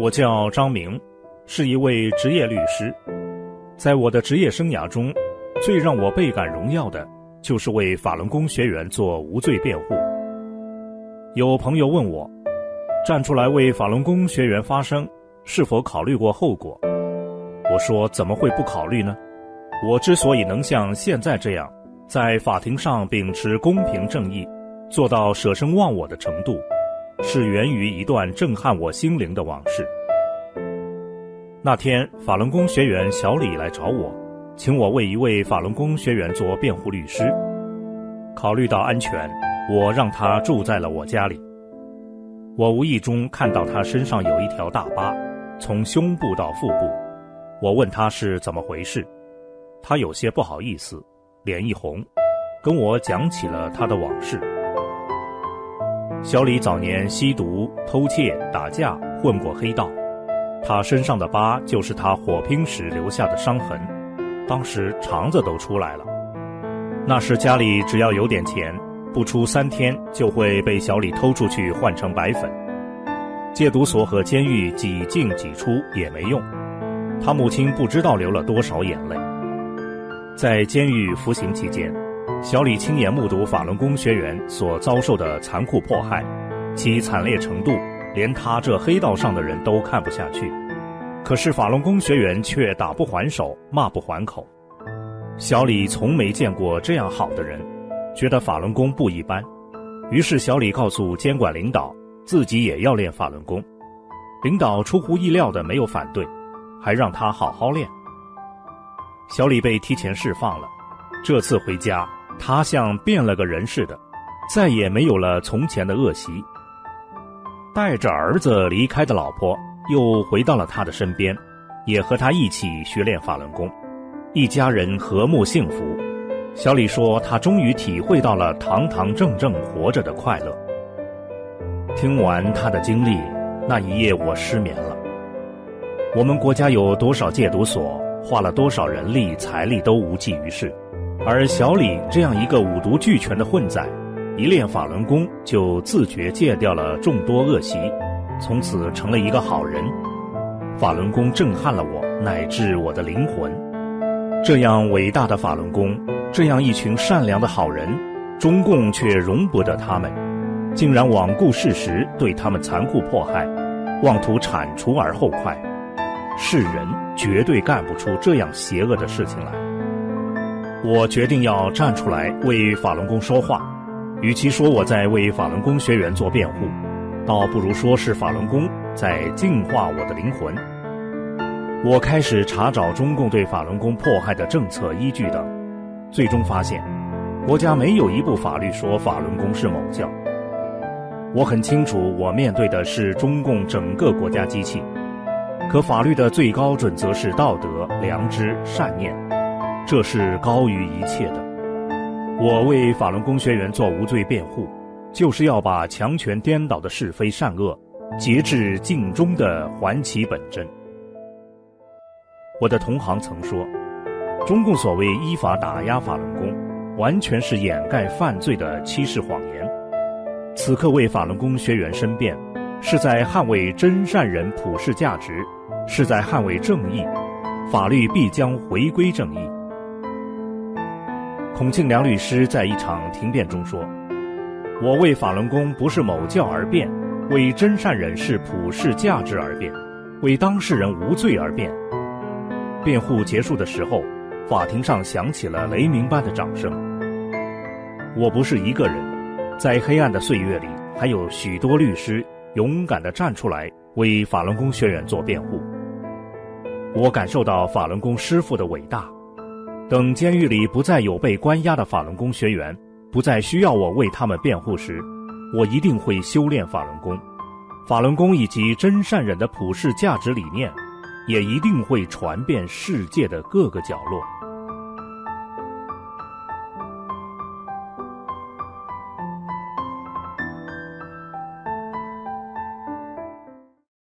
我叫张明，是一位职业律师。在我的职业生涯中，最让我倍感荣耀的，就是为法轮功学员做无罪辩护。有朋友问我，站出来为法轮功学员发声，是否考虑过后果？我说怎么会不考虑呢？我之所以能像现在这样，在法庭上秉持公平正义，做到舍生忘我的程度。是源于一段震撼我心灵的往事。那天，法轮功学员小李来找我，请我为一位法轮功学员做辩护律师。考虑到安全，我让他住在了我家里。我无意中看到他身上有一条大疤，从胸部到腹部。我问他是怎么回事，他有些不好意思，脸一红，跟我讲起了他的往事。小李早年吸毒、偷窃、打架，混过黑道。他身上的疤就是他火拼时留下的伤痕，当时肠子都出来了。那时家里只要有点钱，不出三天就会被小李偷出去换成白粉。戒毒所和监狱几进几出也没用，他母亲不知道流了多少眼泪。在监狱服刑期间。小李亲眼目睹法轮功学员所遭受的残酷迫害，其惨烈程度，连他这黑道上的人都看不下去。可是法轮功学员却打不还手，骂不还口。小李从没见过这样好的人，觉得法轮功不一般。于是小李告诉监管领导，自己也要练法轮功。领导出乎意料的没有反对，还让他好好练。小李被提前释放了，这次回家。他像变了个人似的，再也没有了从前的恶习。带着儿子离开的老婆又回到了他的身边，也和他一起学练法轮功，一家人和睦幸福。小李说，他终于体会到了堂堂正正活着的快乐。听完他的经历，那一夜我失眠了。我们国家有多少戒毒所，花了多少人力财力都无济于事。而小李这样一个五毒俱全的混仔，一练法轮功就自觉戒掉了众多恶习，从此成了一个好人。法轮功震撼了我，乃至我的灵魂。这样伟大的法轮功，这样一群善良的好人，中共却容不得他们，竟然罔顾事实，对他们残酷迫害，妄图铲除而后快。是人绝对干不出这样邪恶的事情来。我决定要站出来为法轮功说话，与其说我在为法轮功学员做辩护，倒不如说是法轮功在净化我的灵魂。我开始查找中共对法轮功迫害的政策依据等，最终发现，国家没有一部法律说法轮功是某教。我很清楚，我面对的是中共整个国家机器，可法律的最高准则是道德、良知、善念。这是高于一切的。我为法轮功学员做无罪辩护，就是要把强权颠倒的是非善恶，截至尽忠的还其本真。我的同行曾说，中共所谓依法打压法轮功，完全是掩盖犯罪的欺世谎言。此刻为法轮功学员申辩，是在捍卫真善人普世价值，是在捍卫正义，法律必将回归正义。孔庆良律师在一场庭辩中说：“我为法轮功不是某教而辩，为真善人是普世价值而辩，为当事人无罪而辩。”辩护结束的时候，法庭上响起了雷鸣般的掌声。我不是一个人，在黑暗的岁月里，还有许多律师勇敢地站出来为法轮功学员做辩护。我感受到法轮功师傅的伟大。等监狱里不再有被关押的法轮功学员，不再需要我为他们辩护时，我一定会修炼法轮功。法轮功以及真善忍的普世价值理念，也一定会传遍世界的各个角落。